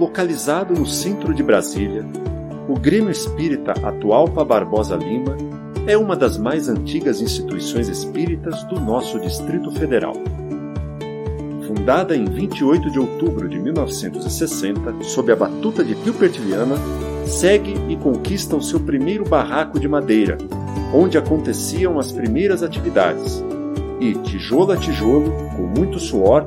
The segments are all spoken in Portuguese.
localizado no centro de Brasília, o Grêmio Espírita Atualpa Barbosa Lima é uma das mais antigas instituições espíritas do nosso Distrito Federal. Fundada em 28 de outubro de 1960, sob a batuta de Gilbert Viana, segue e conquista o seu primeiro barraco de madeira, onde aconteciam as primeiras atividades. E, tijolo a tijolo, com muito suor,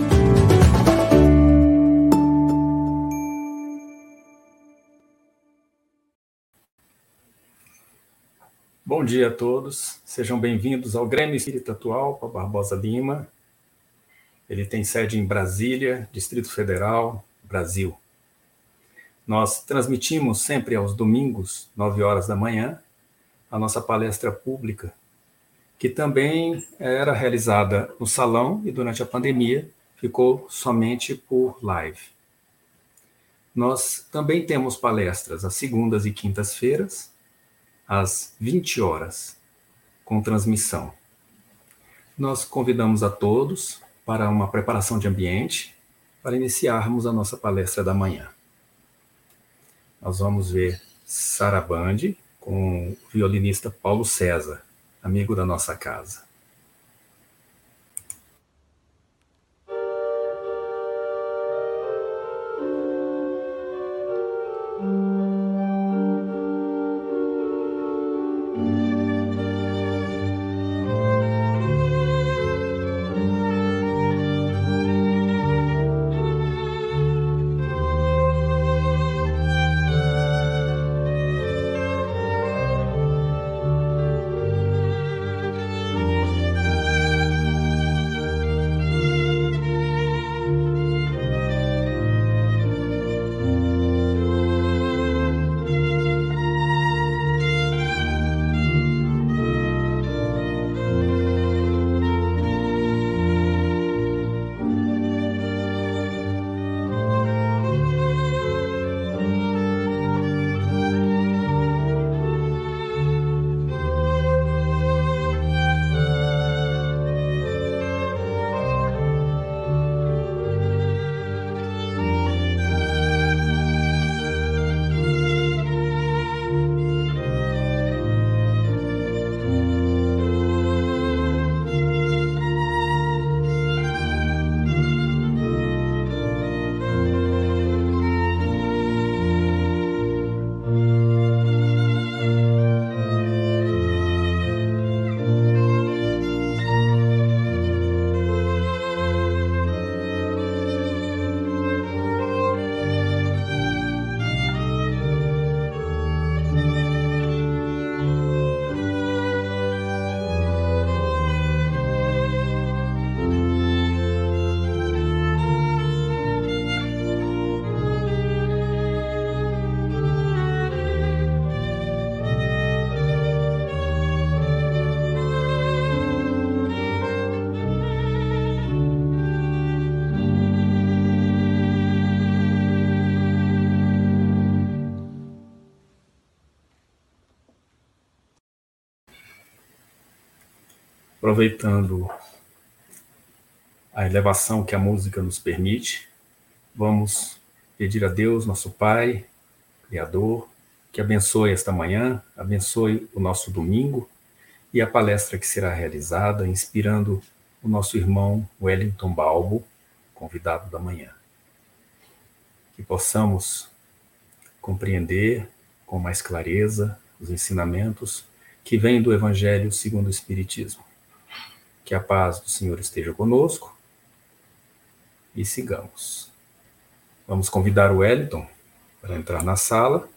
Bom dia a todos, sejam bem-vindos ao Grêmio Espírita Atual para Barbosa Lima. Ele tem sede em Brasília, Distrito Federal, Brasil. Nós transmitimos sempre aos domingos, 9 horas da manhã, a nossa palestra pública, que também era realizada no salão e durante a pandemia ficou somente por live. Nós também temos palestras às segundas e quintas-feiras, às 20 horas, com transmissão. Nós convidamos a todos para uma preparação de ambiente para iniciarmos a nossa palestra da manhã. Nós vamos ver Sarabande com o violinista Paulo César, amigo da nossa casa. Aproveitando a elevação que a música nos permite, vamos pedir a Deus, nosso Pai, Criador, que abençoe esta manhã, abençoe o nosso domingo e a palestra que será realizada, inspirando o nosso irmão Wellington Balbo, convidado da manhã. Que possamos compreender com mais clareza os ensinamentos que vêm do Evangelho segundo o Espiritismo. Que a paz do Senhor esteja conosco e sigamos. Vamos convidar o Wellington para entrar na sala.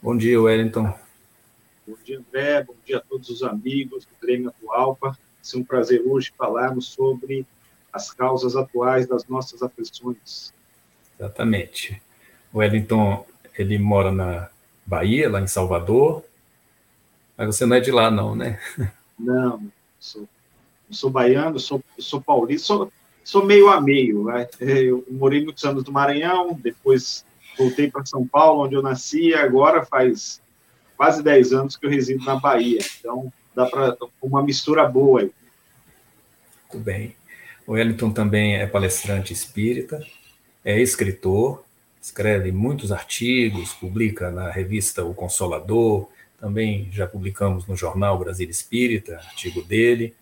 Bom dia, Wellington. Bom dia, André. Bom dia a todos os amigos do Grêmio Atualpa. É um prazer hoje falarmos sobre as causas atuais das nossas aflições. Exatamente. O Wellington, ele mora na Bahia, lá em Salvador, mas você não é de lá, não, né? Não, sou, sou baiano, sou, sou paulista, sou, sou meio a meio. Né? Eu morei muitos anos no Maranhão, depois voltei para São Paulo, onde eu nasci, e agora faz quase 10 anos que eu resido na Bahia. Então, dá para uma mistura boa aí. Muito bem. O Wellington também é palestrante espírita, é escritor, escreve muitos artigos, publica na revista O Consolador, também já publicamos no jornal Brasil Espírita, artigo dele,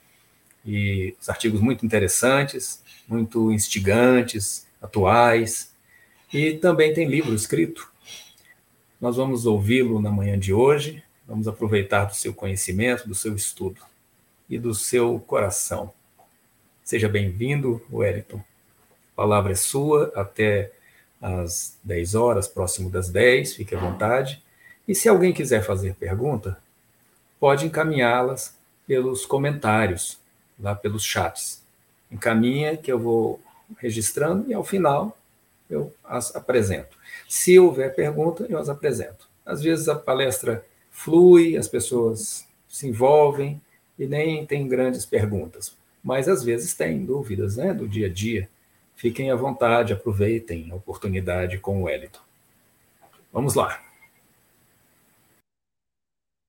e os artigos muito interessantes, muito instigantes, atuais, e também tem livro escrito. Nós vamos ouvi-lo na manhã de hoje, vamos aproveitar do seu conhecimento, do seu estudo e do seu coração. Seja bem-vindo, Wellington. A palavra é sua até às 10 horas, próximo das 10, fique à vontade. E se alguém quiser fazer pergunta, pode encaminhá-las pelos comentários, lá pelos chats. Encaminha que eu vou registrando e ao final eu as apresento. Se houver pergunta, eu as apresento. Às vezes a palestra flui, as pessoas se envolvem e nem tem grandes perguntas, mas às vezes tem dúvidas né, do dia a dia. Fiquem à vontade, aproveitem a oportunidade com o Wellington. Vamos lá.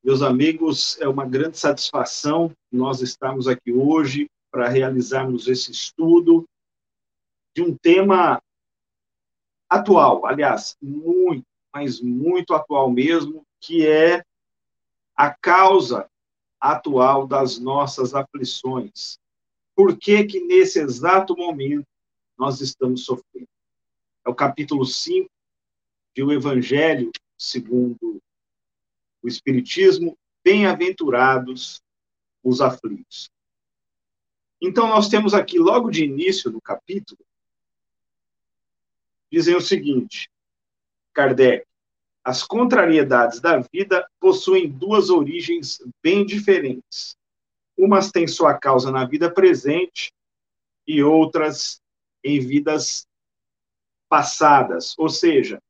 Meus amigos, é uma grande satisfação nós estarmos aqui hoje para realizarmos esse estudo de um tema atual, aliás, muito, mas muito atual mesmo, que é a causa atual das nossas aflições. Por que que nesse exato momento nós estamos sofrendo? É o capítulo 5 de O Evangelho segundo o Espiritismo, bem-aventurados os aflitos. Então, nós temos aqui, logo de início do capítulo, dizem o seguinte: Kardec, as contrariedades da vida possuem duas origens bem diferentes. Umas têm sua causa na vida presente e outras em vidas passadas, ou seja,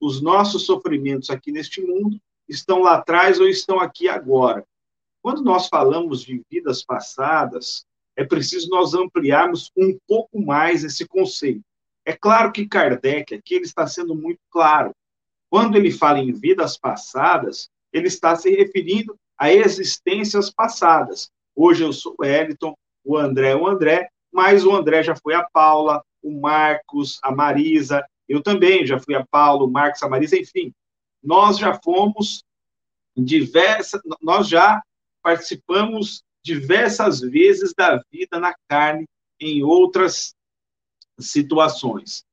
os nossos sofrimentos aqui neste mundo estão lá atrás ou estão aqui agora. Quando nós falamos de vidas passadas, é preciso nós ampliarmos um pouco mais esse conceito. É claro que Kardec aqui ele está sendo muito claro. Quando ele fala em vidas passadas, ele está se referindo a existências passadas. Hoje eu sou o Eliton, o André é o André, mas o André já foi a Paula, o Marcos, a Marisa, eu também já fui a Paulo, o Marcos, a Marisa, enfim nós já fomos diversas, nós já participamos diversas vezes da vida na carne em outras situações.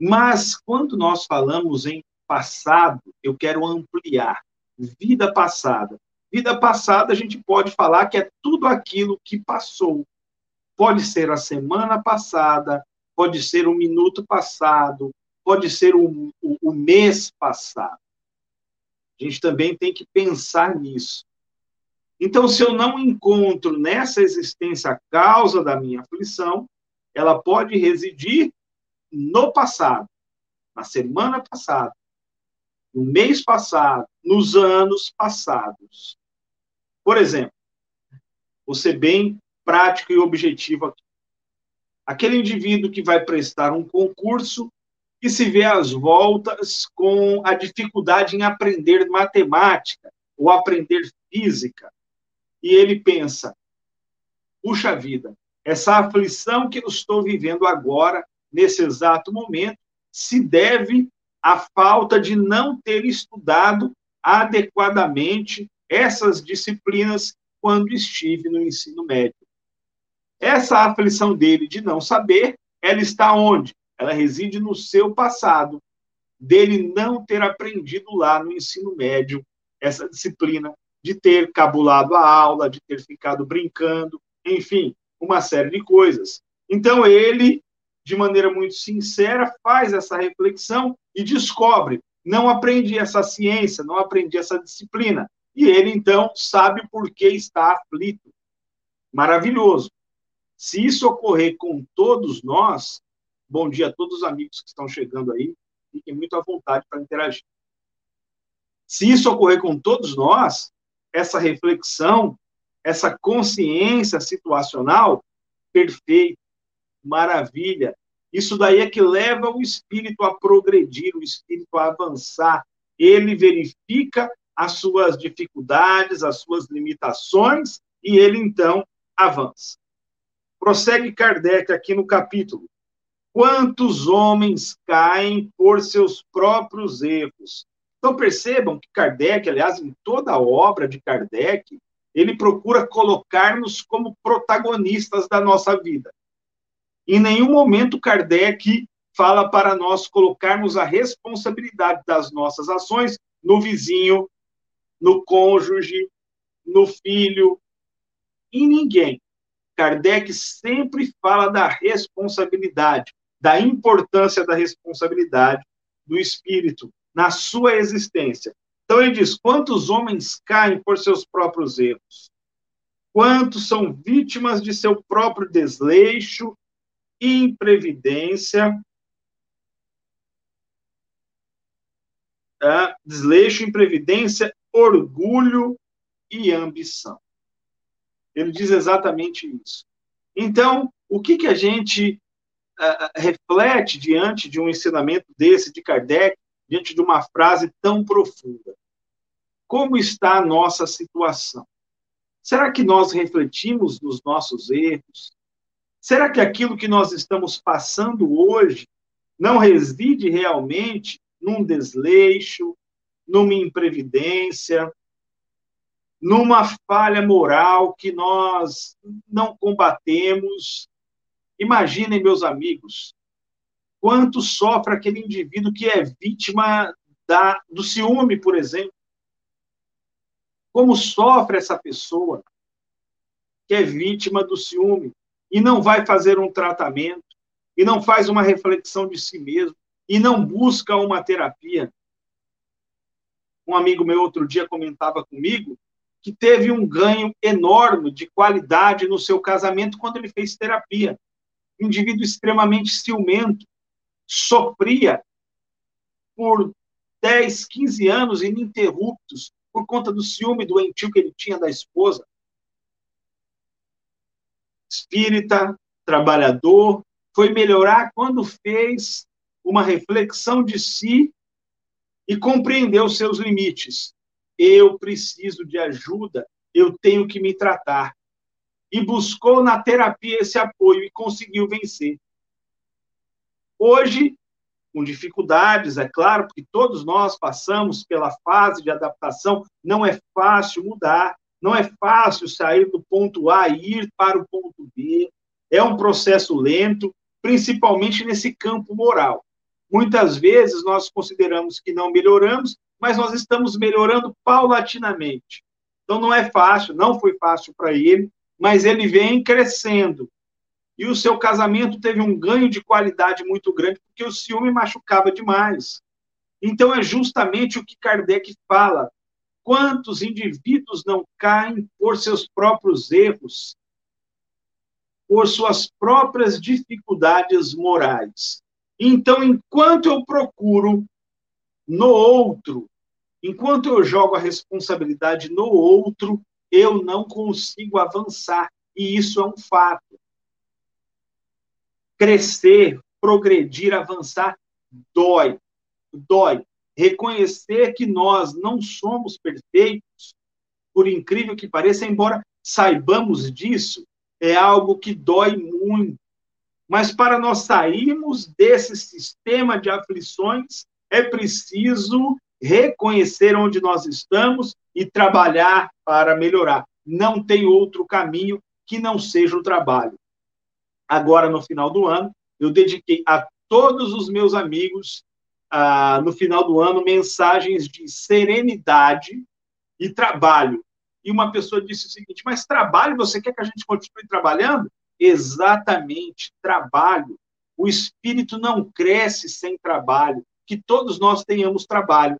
Mas quando nós falamos em passado, eu quero ampliar. Vida passada. Vida passada, a gente pode falar que é tudo aquilo que passou. Pode ser a semana passada, pode ser o minuto passado, pode ser o, o, o mês passado. A gente também tem que pensar nisso. Então, se eu não encontro nessa existência a causa da minha aflição, ela pode residir no passado, na semana passada, no mês passado, nos anos passados. Por exemplo, vou ser bem prático e objetivo aqui. Aquele indivíduo que vai prestar um concurso que se vê às voltas com a dificuldade em aprender matemática ou aprender física. E ele pensa: puxa vida, essa aflição que eu estou vivendo agora, nesse exato momento, se deve à falta de não ter estudado adequadamente essas disciplinas quando estive no ensino médio. Essa aflição dele de não saber, ela está onde? Ela reside no seu passado, dele não ter aprendido lá no ensino médio essa disciplina, de ter cabulado a aula, de ter ficado brincando, enfim, uma série de coisas. Então ele, de maneira muito sincera, faz essa reflexão e descobre: não aprendi essa ciência, não aprendi essa disciplina. E ele então sabe por que está aflito. Maravilhoso. Se isso ocorrer com todos nós, bom dia a todos os amigos que estão chegando aí, fiquem muito à vontade para interagir. Se isso ocorrer com todos nós, essa reflexão, essa consciência situacional, perfeito, maravilha. Isso daí é que leva o espírito a progredir, o espírito a avançar. Ele verifica as suas dificuldades, as suas limitações, e ele então avança. Prossegue Kardec aqui no capítulo. Quantos homens caem por seus próprios erros? Então percebam que Kardec, aliás, em toda a obra de Kardec, ele procura colocar-nos como protagonistas da nossa vida. Em nenhum momento Kardec fala para nós colocarmos a responsabilidade das nossas ações no vizinho, no cônjuge, no filho, em ninguém. Kardec sempre fala da responsabilidade, da importância da responsabilidade do espírito na sua existência. Então ele diz: quantos homens caem por seus próprios erros? Quantos são vítimas de seu próprio desleixo, imprevidência, tá? desleixo, imprevidência, orgulho e ambição. Ele diz exatamente isso. Então, o que, que a gente reflete diante de um ensinamento desse de Kardec, diante de uma frase tão profunda? Como está a nossa situação? Será que nós refletimos nos nossos erros? Será que aquilo que nós estamos passando hoje não reside realmente num desleixo, numa imprevidência, numa falha moral que nós não combatemos. Imaginem, meus amigos, quanto sofre aquele indivíduo que é vítima da, do ciúme, por exemplo. Como sofre essa pessoa que é vítima do ciúme e não vai fazer um tratamento, e não faz uma reflexão de si mesmo, e não busca uma terapia. Um amigo meu outro dia comentava comigo que teve um ganho enorme de qualidade no seu casamento quando ele fez terapia. Indivíduo extremamente ciumento, sofria por 10, 15 anos ininterruptos por conta do ciúme doentio que ele tinha da esposa. Espírita, trabalhador, foi melhorar quando fez uma reflexão de si e compreendeu seus limites eu preciso de ajuda, eu tenho que me tratar. E buscou na terapia esse apoio e conseguiu vencer. Hoje, com dificuldades, é claro, porque todos nós passamos pela fase de adaptação, não é fácil mudar, não é fácil sair do ponto A e ir para o ponto B. É um processo lento, principalmente nesse campo moral. Muitas vezes nós consideramos que não melhoramos mas nós estamos melhorando paulatinamente. Então não é fácil, não foi fácil para ele, mas ele vem crescendo. E o seu casamento teve um ganho de qualidade muito grande, porque o ciúme machucava demais. Então é justamente o que Kardec fala. Quantos indivíduos não caem por seus próprios erros, por suas próprias dificuldades morais? Então, enquanto eu procuro no outro. Enquanto eu jogo a responsabilidade no outro, eu não consigo avançar. E isso é um fato. Crescer, progredir, avançar, dói. Dói. Reconhecer que nós não somos perfeitos, por incrível que pareça, embora saibamos disso, é algo que dói muito. Mas para nós sairmos desse sistema de aflições, é preciso reconhecer onde nós estamos e trabalhar para melhorar. Não tem outro caminho que não seja o trabalho. Agora, no final do ano, eu dediquei a todos os meus amigos, ah, no final do ano, mensagens de serenidade e trabalho. E uma pessoa disse o seguinte: Mas trabalho, você quer que a gente continue trabalhando? Exatamente, trabalho. O espírito não cresce sem trabalho. Que todos nós tenhamos trabalho.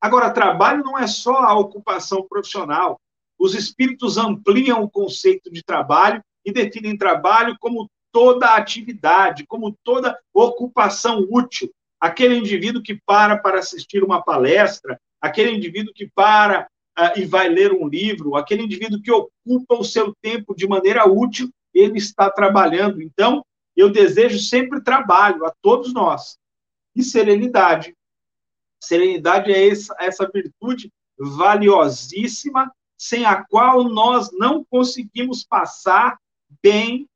Agora, trabalho não é só a ocupação profissional. Os espíritos ampliam o conceito de trabalho e definem trabalho como toda atividade, como toda ocupação útil. Aquele indivíduo que para para assistir uma palestra, aquele indivíduo que para uh, e vai ler um livro, aquele indivíduo que ocupa o seu tempo de maneira útil, ele está trabalhando. Então, eu desejo sempre trabalho a todos nós. E serenidade. Serenidade é essa, essa virtude valiosíssima, sem a qual nós não conseguimos passar bem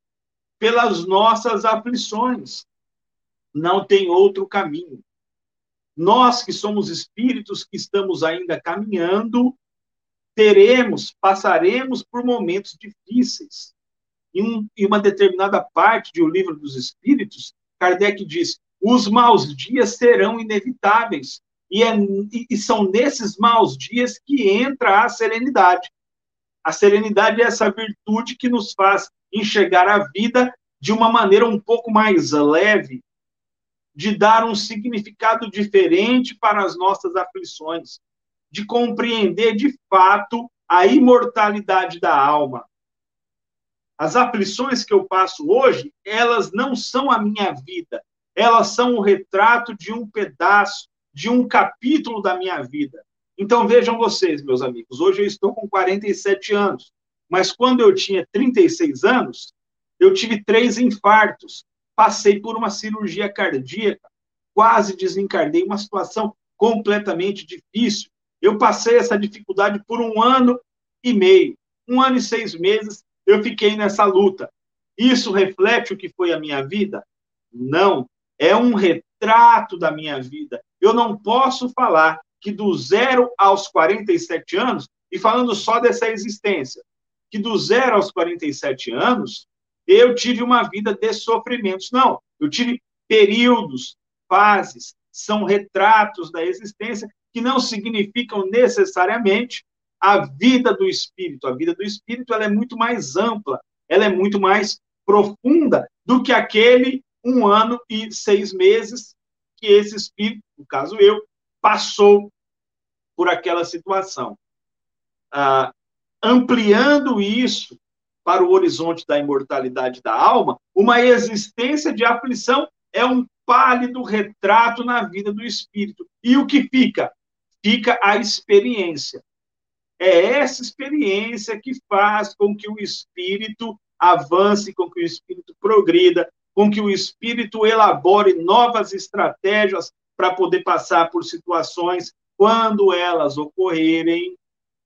pelas nossas aflições. Não tem outro caminho. Nós que somos espíritos que estamos ainda caminhando, teremos, passaremos por momentos difíceis. Em, em uma determinada parte do livro dos Espíritos, Kardec diz: os maus dias serão inevitáveis. E, é, e são nesses maus dias que entra a serenidade. A serenidade é essa virtude que nos faz enxergar a vida de uma maneira um pouco mais leve, de dar um significado diferente para as nossas aflições, de compreender de fato a imortalidade da alma. As aflições que eu passo hoje, elas não são a minha vida, elas são o retrato de um pedaço, de um capítulo da minha vida. Então vejam vocês, meus amigos, hoje eu estou com 47 anos. Mas quando eu tinha 36 anos, eu tive três infartos, passei por uma cirurgia cardíaca, quase desencarnei, uma situação completamente difícil. Eu passei essa dificuldade por um ano e meio, um ano e seis meses, eu fiquei nessa luta. Isso reflete o que foi a minha vida? Não. É um retrato da minha vida. Eu não posso falar que do zero aos 47 anos, e falando só dessa existência, que do zero aos 47 anos, eu tive uma vida de sofrimentos. Não, eu tive períodos, fases, são retratos da existência que não significam necessariamente a vida do espírito. A vida do espírito ela é muito mais ampla, ela é muito mais profunda do que aquele um ano e seis meses que esse espírito, no caso eu, passou por aquela situação. Ah, ampliando isso para o horizonte da imortalidade da alma, uma existência de aflição é um pálido retrato na vida do espírito. E o que fica? Fica a experiência. É essa experiência que faz com que o espírito avance, com que o espírito progrida, com que o espírito elabore novas estratégias para poder passar por situações quando elas ocorrerem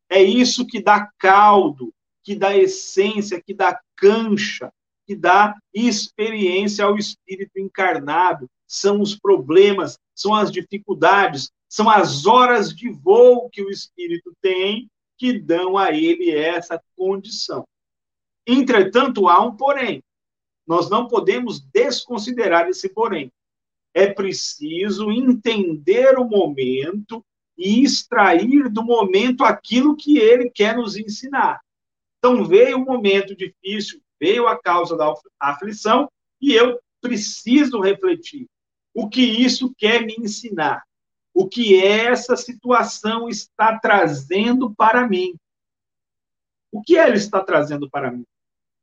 é isso que dá caldo, que dá essência, que dá cancha, que dá experiência ao espírito encarnado. São os problemas, são as dificuldades, são as horas de voo que o espírito tem que dão a ele essa condição. Entretanto, há um porém. Nós não podemos desconsiderar esse porém. É preciso entender o momento e extrair do momento aquilo que ele quer nos ensinar. Então, veio um momento difícil, veio a causa da aflição, e eu preciso refletir o que isso quer me ensinar, o que essa situação está trazendo para mim. O que ela está trazendo para mim?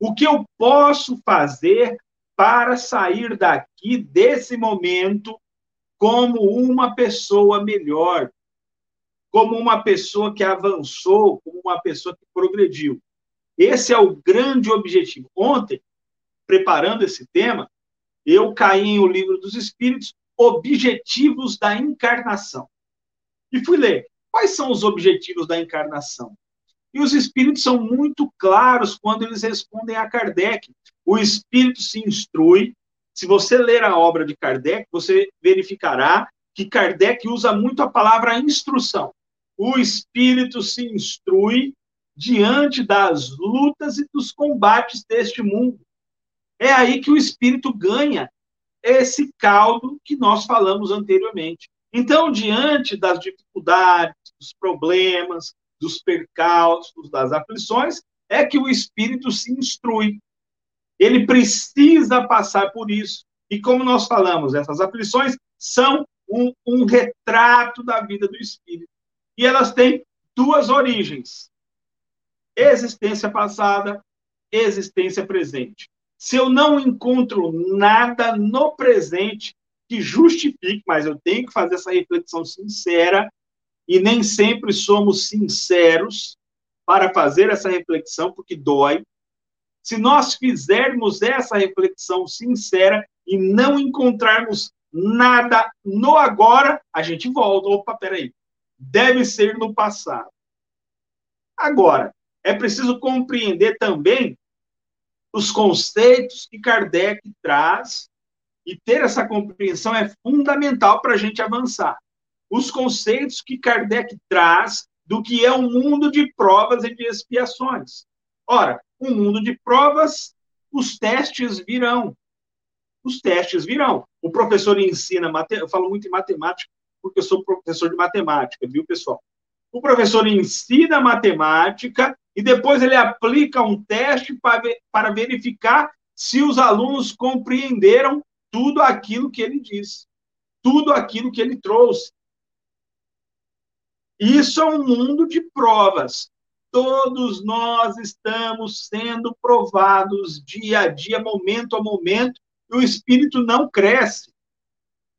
O que eu posso fazer para sair daqui desse momento como uma pessoa melhor, como uma pessoa que avançou, como uma pessoa que progrediu. Esse é o grande objetivo. Ontem, preparando esse tema, eu caí em O Livro dos Espíritos, Objetivos da Encarnação. E fui ler. Quais são os objetivos da encarnação? E os espíritos são muito claros quando eles respondem a Kardec. O espírito se instrui. Se você ler a obra de Kardec, você verificará que Kardec usa muito a palavra instrução. O espírito se instrui diante das lutas e dos combates deste mundo. É aí que o espírito ganha esse caldo que nós falamos anteriormente. Então, diante das dificuldades, dos problemas, dos percalços, das aflições, é que o espírito se instrui. Ele precisa passar por isso. E como nós falamos, essas aflições são um, um retrato da vida do espírito. E elas têm duas origens: existência passada, existência presente. Se eu não encontro nada no presente que justifique, mas eu tenho que fazer essa reflexão sincera, e nem sempre somos sinceros para fazer essa reflexão, porque dói. Se nós fizermos essa reflexão sincera e não encontrarmos nada no agora, a gente volta. Opa, peraí. Deve ser no passado. Agora, é preciso compreender também os conceitos que Kardec traz, e ter essa compreensão é fundamental para a gente avançar. Os conceitos que Kardec traz do que é um mundo de provas e de expiações. Ora, um mundo de provas, os testes virão. Os testes virão. O professor ensina, eu falo muito em matemática, porque eu sou professor de matemática, viu, pessoal? O professor ensina matemática e depois ele aplica um teste para, verificar se os alunos compreenderam tudo aquilo que ele disse, tudo aquilo que ele trouxe. Isso é um mundo de provas. Todos nós estamos sendo provados dia a dia, momento a momento, e o espírito não cresce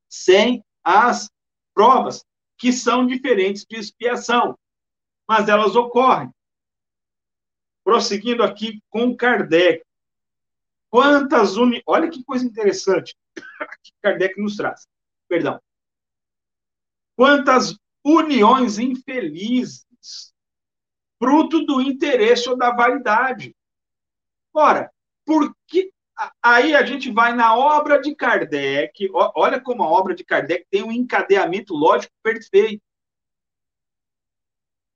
sem as provas, que são diferentes de expiação, mas elas ocorrem. Prosseguindo aqui com Kardec. Quantas uni... Olha que coisa interessante que Kardec nos traz. Perdão. Quantas uniões infelizes, fruto do interesse ou da vaidade. Ora, por que aí a gente vai na obra de Kardec, olha como a obra de Kardec tem um encadeamento lógico perfeito.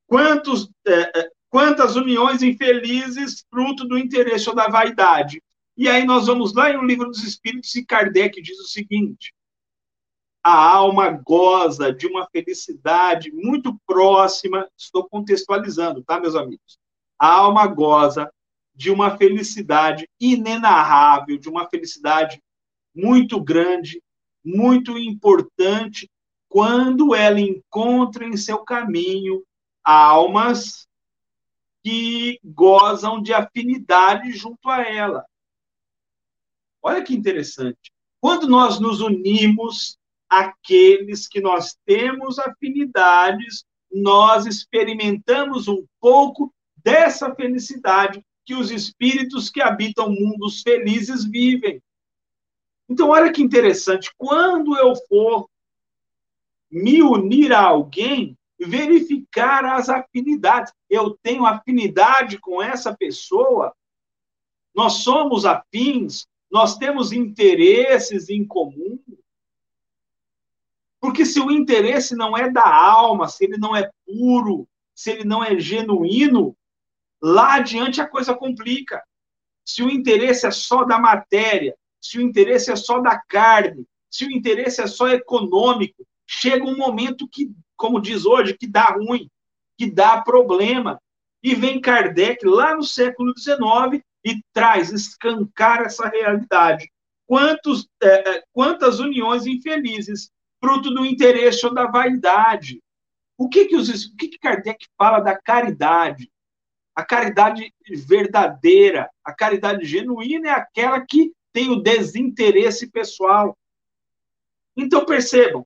Quantos, é, é Quantas uniões infelizes, fruto do interesse ou da vaidade. E aí nós vamos lá no Livro dos Espíritos e Kardec diz o seguinte: a alma goza de uma felicidade muito próxima, estou contextualizando, tá, meus amigos? A alma goza de uma felicidade inenarrável, de uma felicidade muito grande, muito importante, quando ela encontra em seu caminho almas que gozam de afinidade junto a ela. Olha que interessante. Quando nós nos unimos àqueles que nós temos afinidades, nós experimentamos um pouco dessa felicidade que os espíritos que habitam mundos felizes vivem. Então, olha que interessante. Quando eu for me unir a alguém, verificar as afinidades. Eu tenho afinidade com essa pessoa, nós somos afins, nós temos interesses em comum. Porque se o interesse não é da alma, se ele não é puro, se ele não é genuíno, lá adiante a coisa complica. Se o interesse é só da matéria, se o interesse é só da carne, se o interesse é só econômico, chega um momento que como diz hoje, que dá ruim, que dá problema. E vem Kardec lá no século XIX e traz, escancar essa realidade. Quantos, é, é, quantas uniões infelizes, fruto do interesse ou da vaidade. O que que, os, o que que Kardec fala da caridade? A caridade verdadeira, a caridade genuína é aquela que tem o desinteresse pessoal. Então percebam,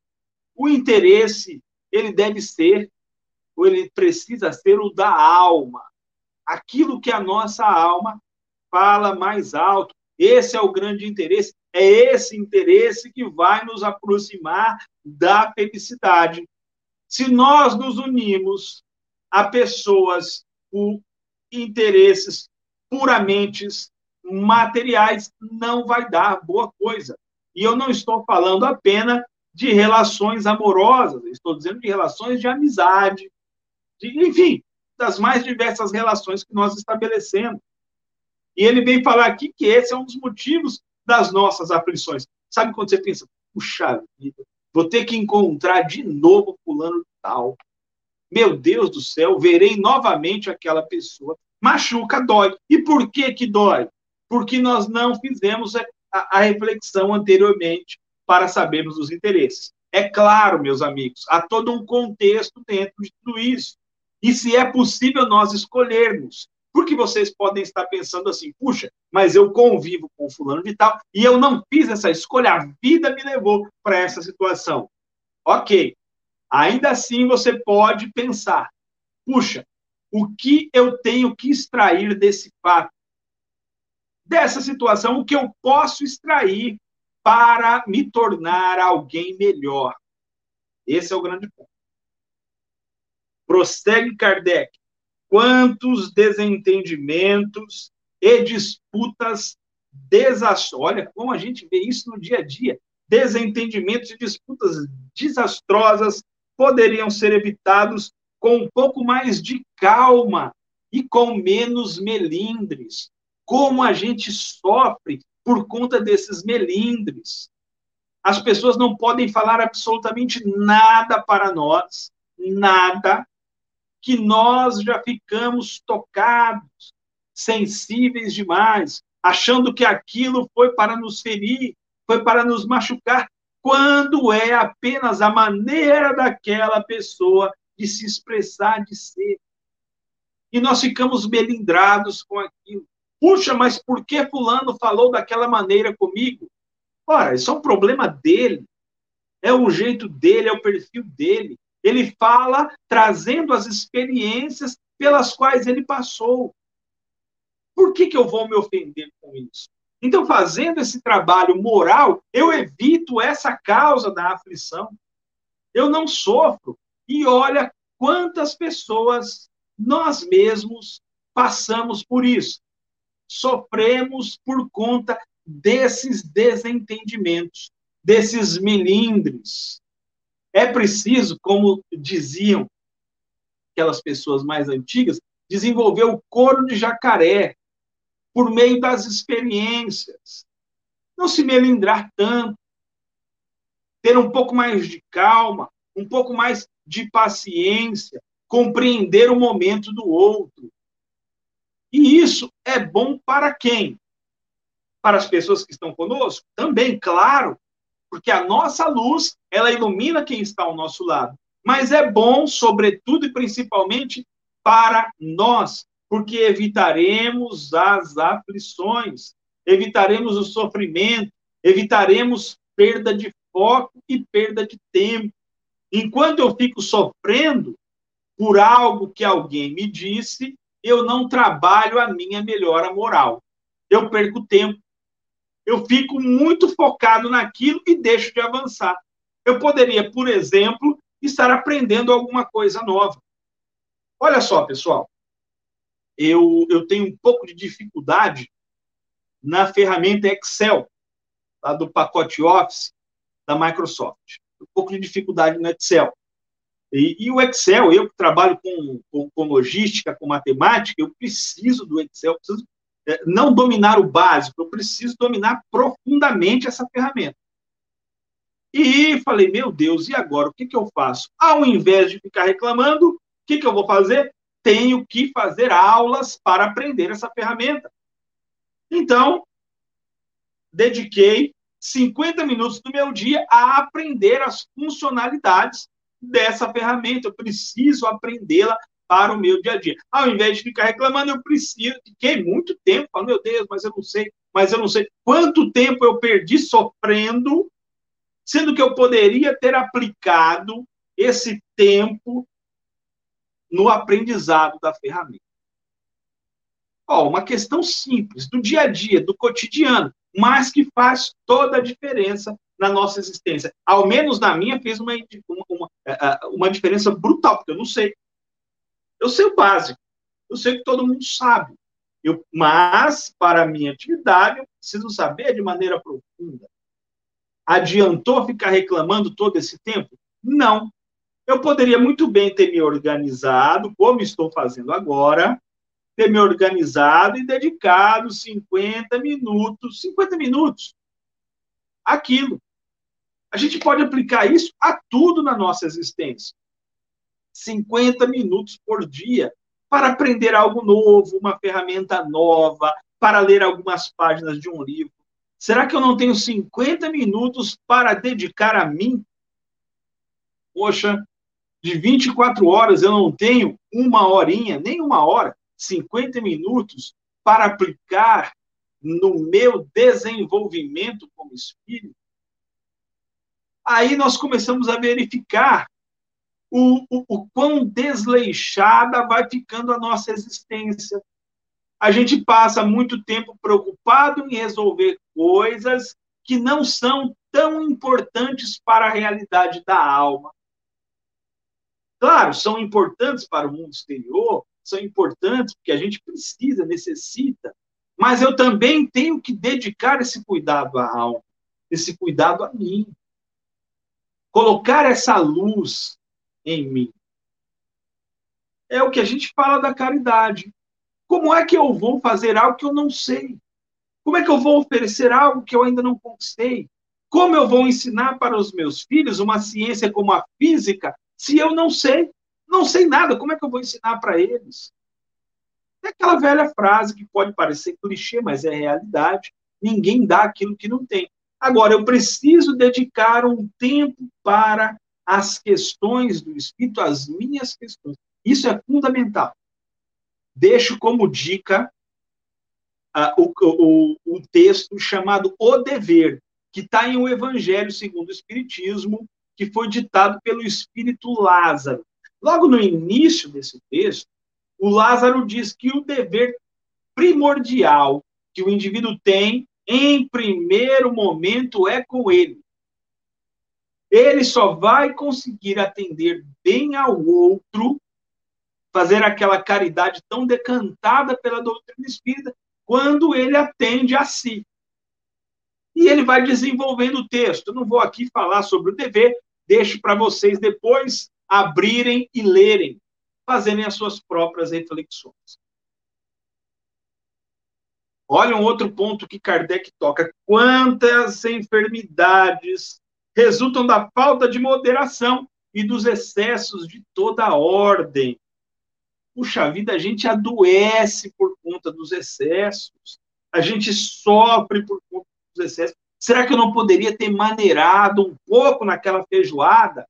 o interesse ele deve ser, ou ele precisa ser o da alma. Aquilo que a nossa alma fala mais alto. Esse é o grande interesse. É esse interesse que vai nos aproximar da felicidade. Se nós nos unimos a pessoas por interesses puramente materiais, não vai dar boa coisa. E eu não estou falando apenas de relações amorosas, estou dizendo de relações de amizade, de, enfim, das mais diversas relações que nós estabelecemos. E ele vem falar aqui que esse é um dos motivos das nossas aflições. Sabe quando você pensa, puxa vida, vou ter que encontrar de novo fulano tal. Meu Deus do céu, verei novamente aquela pessoa. Machuca, dói. E por que que dói? Porque nós não fizemos a, a reflexão anteriormente para sabermos os interesses. É claro, meus amigos, há todo um contexto dentro de tudo isso. E se é possível nós escolhermos. Porque vocês podem estar pensando assim, puxa, mas eu convivo com fulano de tal e eu não fiz essa escolha, a vida me levou para essa situação. Ok, ainda assim você pode pensar, puxa, o que eu tenho que extrair desse fato? Dessa situação, o que eu posso extrair para me tornar alguém melhor? Esse é o grande ponto. Prossegue Kardec. Quantos desentendimentos e disputas desastrosas. Olha como a gente vê isso no dia a dia. Desentendimentos e disputas desastrosas poderiam ser evitados com um pouco mais de calma e com menos melindres. Como a gente sofre por conta desses melindres. As pessoas não podem falar absolutamente nada para nós, nada, que nós já ficamos tocados, sensíveis demais, achando que aquilo foi para nos ferir, foi para nos machucar, quando é apenas a maneira daquela pessoa de se expressar, de ser. E nós ficamos melindrados com aquilo. Puxa, mas por que Fulano falou daquela maneira comigo? Ora, isso é um problema dele. É o jeito dele, é o perfil dele. Ele fala trazendo as experiências pelas quais ele passou. Por que, que eu vou me ofender com isso? Então, fazendo esse trabalho moral, eu evito essa causa da aflição. Eu não sofro. E olha quantas pessoas nós mesmos passamos por isso sofremos por conta desses desentendimentos, desses milindres. É preciso, como diziam aquelas pessoas mais antigas, desenvolver o couro de jacaré por meio das experiências. Não se melindrar tanto, ter um pouco mais de calma, um pouco mais de paciência, compreender o momento do outro. E isso é bom para quem? Para as pessoas que estão conosco? Também, claro, porque a nossa luz, ela ilumina quem está ao nosso lado. Mas é bom, sobretudo e principalmente, para nós, porque evitaremos as aflições, evitaremos o sofrimento, evitaremos perda de foco e perda de tempo. Enquanto eu fico sofrendo por algo que alguém me disse, eu não trabalho a minha melhora moral. Eu perco tempo. Eu fico muito focado naquilo e deixo de avançar. Eu poderia, por exemplo, estar aprendendo alguma coisa nova. Olha só, pessoal. Eu, eu tenho um pouco de dificuldade na ferramenta Excel, tá, do pacote Office da Microsoft. Um pouco de dificuldade no Excel. E, e, o Excel, eu que trabalho com, com, com, logística, com matemática, eu preciso do Excel, preciso não dominar o básico, eu preciso dominar profundamente essa ferramenta. E falei, meu Deus, e agora? O que, que eu faço? Ao invés de ficar reclamando, o que, que eu vou fazer? Tenho que fazer aulas para aprender essa ferramenta. Então, dediquei 50 minutos do meu dia a aprender as funcionalidades dessa ferramenta, eu preciso aprendê-la para o meu dia a dia. Ao invés de ficar reclamando, eu preciso, fiquei muito tempo falando, meu Deus, mas eu não sei, mas eu não sei. Quanto tempo eu perdi sofrendo, sendo que eu poderia ter aplicado esse tempo no aprendizado da ferramenta. Uma questão simples, do dia a dia, do cotidiano, mas que faz toda a diferença na nossa existência. Ao menos na minha fez uma, uma, uma, é, é, uma diferença brutal, porque eu não sei. Eu sei o básico. Eu sei que todo mundo sabe. Eu, mas, para a minha atividade, eu preciso saber de maneira profunda. Adiantou ficar reclamando todo esse tempo? Não. Eu poderia muito bem ter me organizado, como estou fazendo agora, ter me organizado e dedicado 50 minutos, 50 minutos, aquilo. A gente pode aplicar isso a tudo na nossa existência. 50 minutos por dia para aprender algo novo, uma ferramenta nova, para ler algumas páginas de um livro. Será que eu não tenho 50 minutos para dedicar a mim? Poxa, de 24 horas eu não tenho uma horinha, nem uma hora, 50 minutos para aplicar no meu desenvolvimento como espírito. Aí nós começamos a verificar o, o, o quão desleixada vai ficando a nossa existência. A gente passa muito tempo preocupado em resolver coisas que não são tão importantes para a realidade da alma. Claro, são importantes para o mundo exterior, são importantes porque a gente precisa, necessita, mas eu também tenho que dedicar esse cuidado à alma, esse cuidado a mim. Colocar essa luz em mim. É o que a gente fala da caridade. Como é que eu vou fazer algo que eu não sei? Como é que eu vou oferecer algo que eu ainda não conquistei? Como eu vou ensinar para os meus filhos uma ciência como a física se eu não sei, não sei nada, como é que eu vou ensinar para eles? É aquela velha frase que pode parecer clichê, mas é realidade. Ninguém dá aquilo que não tem. Agora, eu preciso dedicar um tempo para as questões do espírito, as minhas questões. Isso é fundamental. Deixo como dica uh, o, o, texto chamado O Dever, que está em O Evangelho segundo o Espiritismo, que foi ditado pelo espírito Lázaro. Logo no início desse texto, o Lázaro diz que o dever primordial que o indivíduo tem, em primeiro momento, é com ele. Ele só vai conseguir atender bem ao outro, fazer aquela caridade tão decantada pela doutrina espírita, quando ele atende a si. E ele vai desenvolvendo o texto. Não vou aqui falar sobre o dever, deixo para vocês depois abrirem e lerem, fazerem as suas próprias reflexões. Olha um outro ponto que Kardec toca. Quantas enfermidades resultam da falta de moderação e dos excessos de toda ordem. Puxa vida, a gente adoece por conta dos excessos. A gente sofre por conta dos excessos. Será que eu não poderia ter maneirado um pouco naquela feijoada?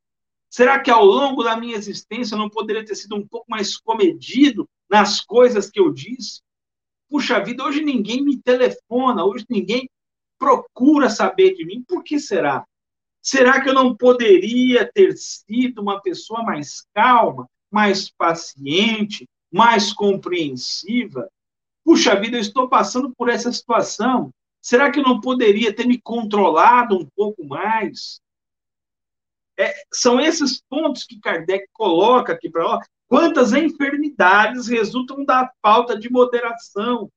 Será que ao longo da minha existência eu não poderia ter sido um pouco mais comedido nas coisas que eu disse? Puxa vida, hoje ninguém me telefona, hoje ninguém procura saber de mim. Por que será? Será que eu não poderia ter sido uma pessoa mais calma, mais paciente, mais compreensiva? Puxa vida, eu estou passando por essa situação. Será que eu não poderia ter me controlado um pouco mais? É, são esses pontos que Kardec coloca aqui para. Quantas enfermidades resultam da falta de moderação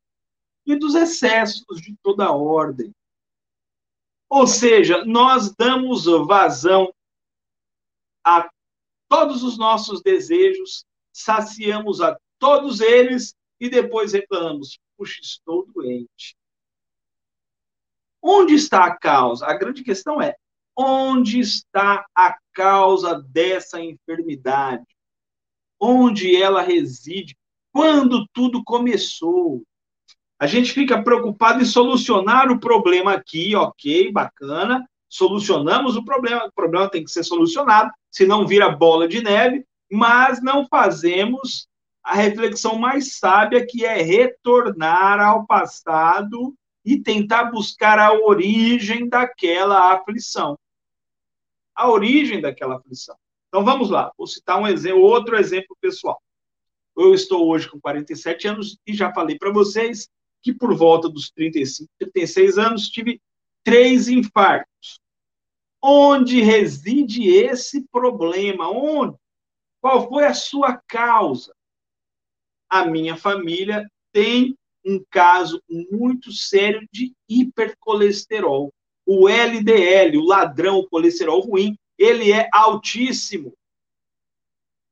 e dos excessos de toda ordem. Ou seja, nós damos vazão a todos os nossos desejos, saciamos a todos eles e depois reclamamos: puxa, estou doente. Onde está a causa? A grande questão é: onde está a causa dessa enfermidade? Onde ela reside? Quando tudo começou? A gente fica preocupado em solucionar o problema aqui, ok, bacana, solucionamos o problema, o problema tem que ser solucionado, senão vira bola de neve, mas não fazemos a reflexão mais sábia, que é retornar ao passado e tentar buscar a origem daquela aflição. A origem daquela aflição. Então vamos lá, vou citar um exemplo, outro exemplo pessoal. Eu estou hoje com 47 anos e já falei para vocês que por volta dos 35, 36 anos tive três infartos. Onde reside esse problema? Onde? Qual foi a sua causa? a minha família tem um caso muito sério de hipercolesterol. O LDL, o ladrão, o colesterol ruim, ele é altíssimo.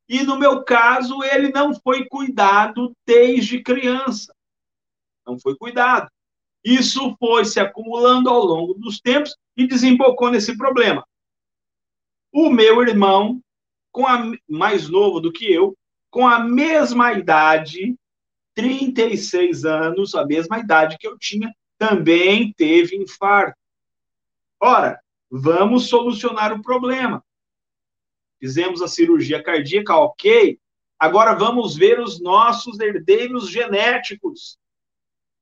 E no meu caso, ele não foi cuidado desde criança. Não foi cuidado. Isso foi se acumulando ao longo dos tempos e desembocou nesse problema. O meu irmão, com a, mais novo do que eu, com a mesma idade, 36 anos, a mesma idade que eu tinha, também teve infarto. Ora, vamos solucionar o problema. Fizemos a cirurgia cardíaca, ok. Agora vamos ver os nossos herdeiros genéticos.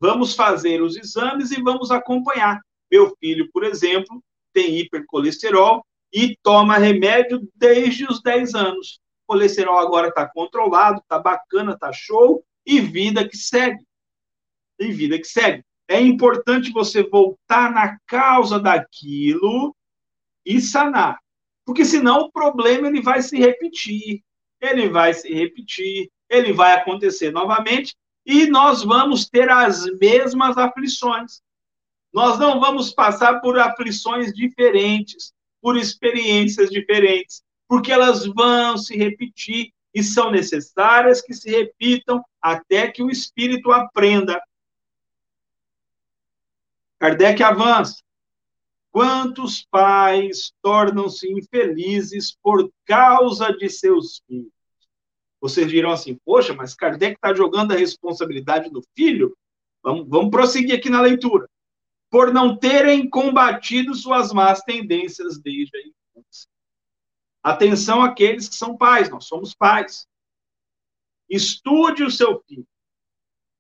Vamos fazer os exames e vamos acompanhar. Meu filho, por exemplo, tem hipercolesterol e toma remédio desde os 10 anos. O colesterol agora está controlado, está bacana, está show, e vida que segue. E vida que segue. É importante você voltar na causa daquilo e sanar. Porque senão o problema ele vai se repetir. Ele vai se repetir, ele vai acontecer novamente e nós vamos ter as mesmas aflições. Nós não vamos passar por aflições diferentes, por experiências diferentes, porque elas vão se repetir e são necessárias que se repitam até que o espírito aprenda. Kardec avança. Quantos pais tornam-se infelizes por causa de seus filhos? Vocês dirão assim, poxa, mas Kardec está jogando a responsabilidade no filho? Vamos, vamos prosseguir aqui na leitura. Por não terem combatido suas más tendências desde a infância. Atenção àqueles que são pais, nós somos pais. Estude o seu filho.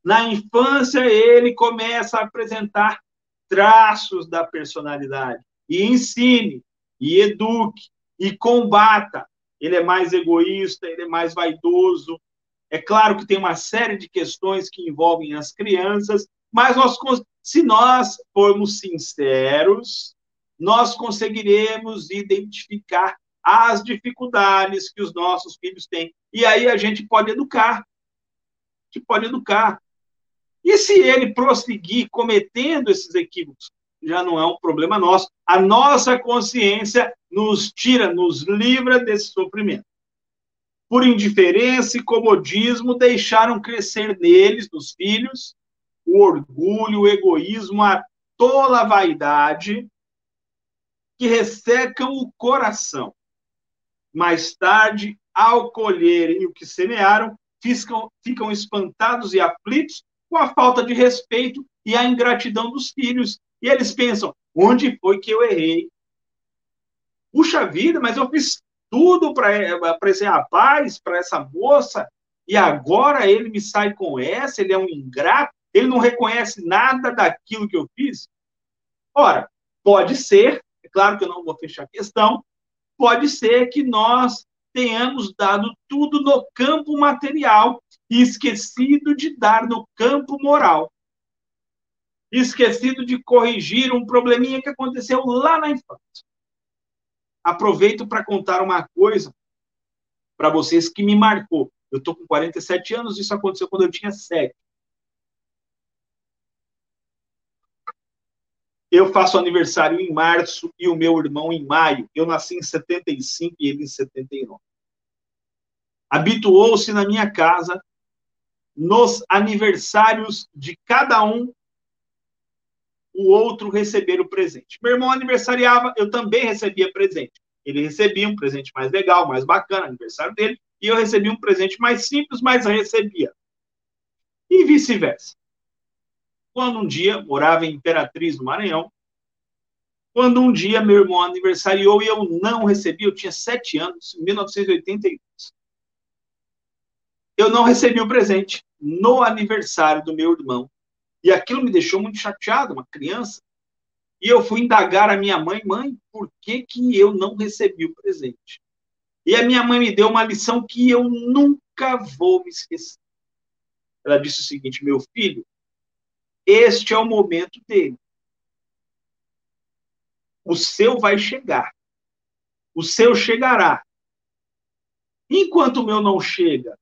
Na infância, ele começa a apresentar traços da personalidade. E ensine, e eduque, e combata. Ele é mais egoísta, ele é mais vaidoso. É claro que tem uma série de questões que envolvem as crianças, mas nós, se nós formos sinceros, nós conseguiremos identificar as dificuldades que os nossos filhos têm. E aí a gente pode educar. A gente pode educar. E se ele prosseguir cometendo esses equívocos, já não é um problema nosso. A nossa consciência nos tira, nos livra desse sofrimento. Por indiferença e comodismo, deixaram crescer neles, nos filhos, o orgulho, o egoísmo, a tola vaidade, que ressecam o coração mais tarde, ao colherem o que semearam, ficam, ficam espantados e aflitos com a falta de respeito e a ingratidão dos filhos. E eles pensam: onde foi que eu errei? Puxa vida, mas eu fiz tudo para esse rapaz, para essa moça, e agora ele me sai com essa, ele é um ingrato, ele não reconhece nada daquilo que eu fiz? Ora, pode ser, é claro que eu não vou fechar a questão, pode ser que nós tenhamos dado tudo no campo material e esquecido de dar no campo moral. Esquecido de corrigir um probleminha que aconteceu lá na infância. Aproveito para contar uma coisa para vocês que me marcou. Eu estou com 47 anos, isso aconteceu quando eu tinha 7. Eu faço aniversário em março e o meu irmão em maio. Eu nasci em 75 e ele em 79. Habituou-se na minha casa, nos aniversários de cada um, o outro receber o presente. Meu irmão aniversariava, eu também recebia presente. Ele recebia um presente mais legal, mais bacana, aniversário dele, e eu recebia um presente mais simples, mas recebia. E vice-versa. Quando um dia, morava em Imperatriz, no Maranhão, quando um dia meu irmão aniversariou e eu não recebi, eu tinha sete anos, em 1982. Eu não recebi o presente no aniversário do meu irmão. E aquilo me deixou muito chateado, uma criança. E eu fui indagar a minha mãe, mãe, por que, que eu não recebi o presente? E a minha mãe me deu uma lição que eu nunca vou me esquecer. Ela disse o seguinte: meu filho, este é o momento dele. O seu vai chegar. O seu chegará. Enquanto o meu não chega,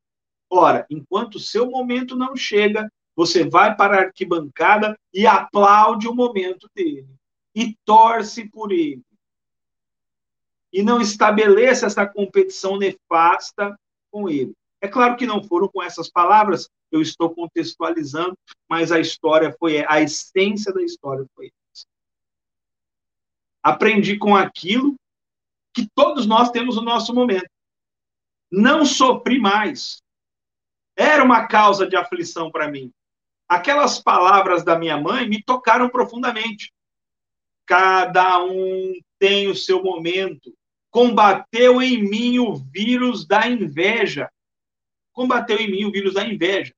Ora, enquanto o seu momento não chega, você vai para a arquibancada e aplaude o momento dele e torce por ele. E não estabelece essa competição nefasta com ele. É claro que não foram com essas palavras, eu estou contextualizando, mas a história foi a essência da história foi essa. Aprendi com aquilo que todos nós temos no nosso momento. Não sofri mais. Era uma causa de aflição para mim. Aquelas palavras da minha mãe me tocaram profundamente. Cada um tem o seu momento. Combateu em mim o vírus da inveja. Combateu em mim o vírus da inveja.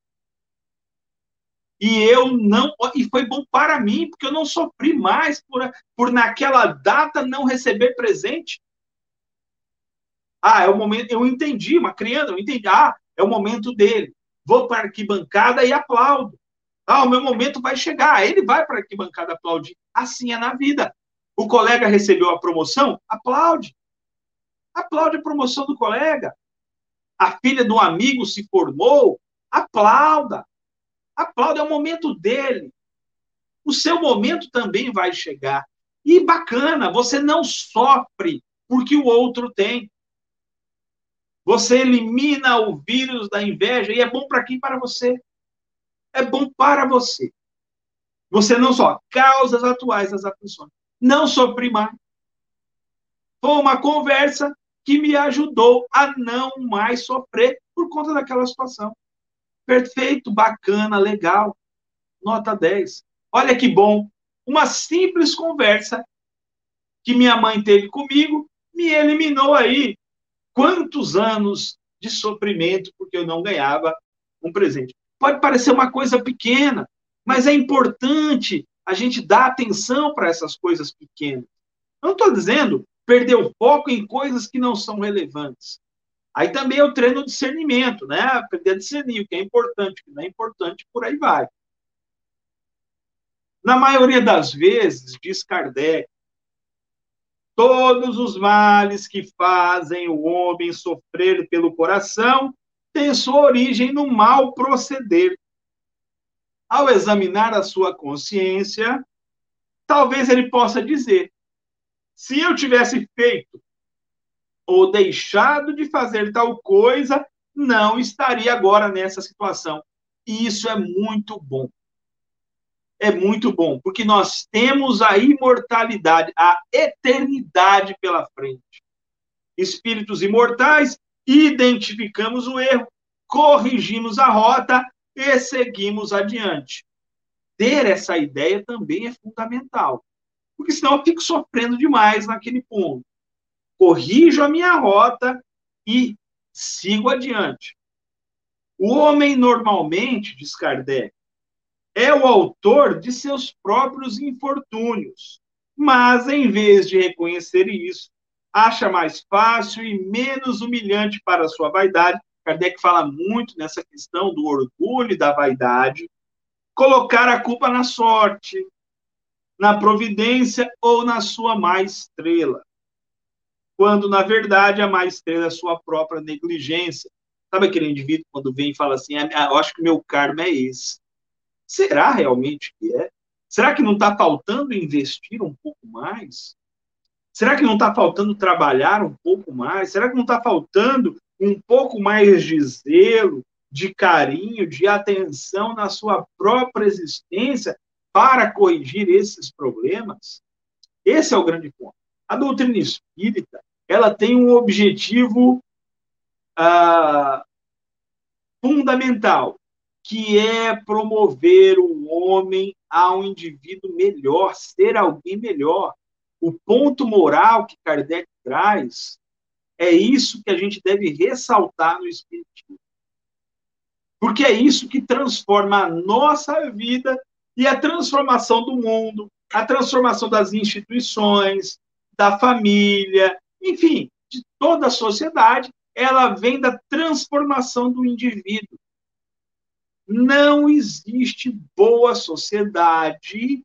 E eu não. E foi bom para mim, porque eu não sofri mais por, por naquela data não receber presente. Ah, é o momento. Eu entendi, uma criança, eu entendi. Ah, é o momento dele. Vou para a arquibancada e aplaudo. Ah, o meu momento vai chegar. Ele vai para a arquibancada aplaudir. Assim é na vida. O colega recebeu a promoção? Aplaude. Aplaude a promoção do colega. A filha do amigo se formou? Aplauda. Aplauda, é o momento dele. O seu momento também vai chegar. E bacana, você não sofre porque o outro tem. Você elimina o vírus da inveja e é bom para quem? Para você. É bom para você. Você não só causas atuais das aflições. Não sofri mais. Foi uma conversa que me ajudou a não mais sofrer por conta daquela situação. Perfeito, bacana, legal. Nota 10. Olha que bom. Uma simples conversa que minha mãe teve comigo me eliminou aí quantos anos de sofrimento porque eu não ganhava um presente. Pode parecer uma coisa pequena, mas é importante a gente dar atenção para essas coisas pequenas. Não estou dizendo perder o foco em coisas que não são relevantes. Aí também eu treino o discernimento, né? Aprender a discernir o que é importante, o que não é importante, por aí vai. Na maioria das vezes, diz Kardec, Todos os males que fazem o homem sofrer pelo coração têm sua origem no mal proceder. Ao examinar a sua consciência, talvez ele possa dizer: se eu tivesse feito ou deixado de fazer tal coisa, não estaria agora nessa situação. E isso é muito bom é muito bom, porque nós temos a imortalidade, a eternidade pela frente. Espíritos imortais, identificamos o erro, corrigimos a rota e seguimos adiante. Ter essa ideia também é fundamental, porque senão eu fico sofrendo demais naquele ponto. Corrijo a minha rota e sigo adiante. O homem normalmente, diz Kardec, é o autor de seus próprios infortúnios. Mas, em vez de reconhecer isso, acha mais fácil e menos humilhante para a sua vaidade. Kardec fala muito nessa questão do orgulho e da vaidade. Colocar a culpa na sorte, na providência ou na sua má estrela. Quando, na verdade, a má estrela é a sua própria negligência. Sabe aquele indivíduo quando vem e fala assim: ah, eu acho que meu karma é esse. Será realmente que é? Será que não está faltando investir um pouco mais? Será que não está faltando trabalhar um pouco mais? Será que não está faltando um pouco mais de zelo, de carinho, de atenção na sua própria existência para corrigir esses problemas? Esse é o grande ponto. A doutrina espírita ela tem um objetivo ah, fundamental, que é promover o homem a um indivíduo melhor, ser alguém melhor. O ponto moral que Kardec traz é isso que a gente deve ressaltar no Espiritismo. Porque é isso que transforma a nossa vida e a transformação do mundo, a transformação das instituições, da família, enfim, de toda a sociedade, ela vem da transformação do indivíduo. Não existe boa sociedade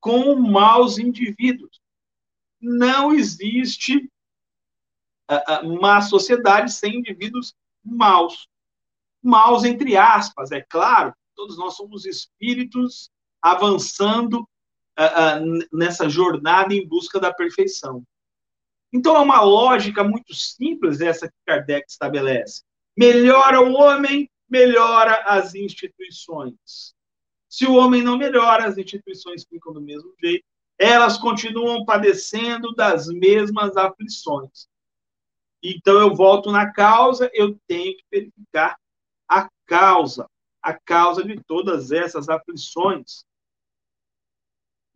com maus indivíduos. Não existe má sociedade sem indivíduos maus. maus entre aspas, é claro. Todos nós somos espíritos avançando nessa jornada em busca da perfeição. Então é uma lógica muito simples essa que Kardec estabelece. Melhora o homem, melhora as instituições. Se o homem não melhora, as instituições ficam do mesmo jeito. Elas continuam padecendo das mesmas aflições. Então eu volto na causa, eu tenho que verificar a causa, a causa de todas essas aflições.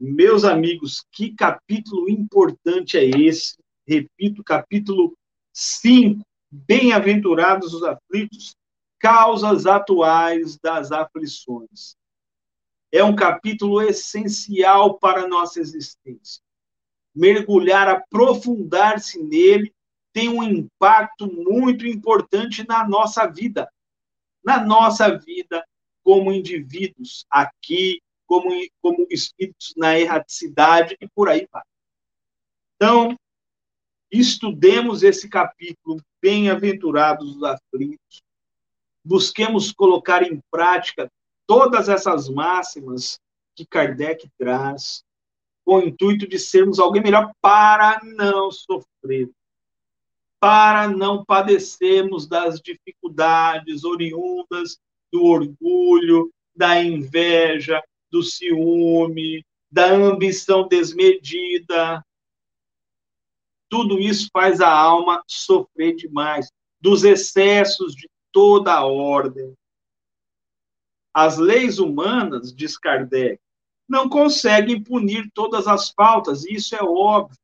Meus amigos, que capítulo importante é esse? Repito, capítulo 5. Bem-aventurados os aflitos, causas atuais das aflições. É um capítulo essencial para a nossa existência. Mergulhar, aprofundar-se nele, tem um impacto muito importante na nossa vida. Na nossa vida como indivíduos, aqui, como, como espíritos na erraticidade e por aí vai. Então, estudemos esse capítulo, bem-aventurados os aflitos, busquemos colocar em prática todas essas máximas que Kardec traz, com o intuito de sermos alguém melhor para não sofrer, para não padecermos das dificuldades oriundas do orgulho, da inveja, do ciúme, da ambição desmedida. Tudo isso faz a alma sofrer demais, dos excessos de toda a ordem. As leis humanas, diz Kardec, não conseguem punir todas as faltas, e isso é óbvio.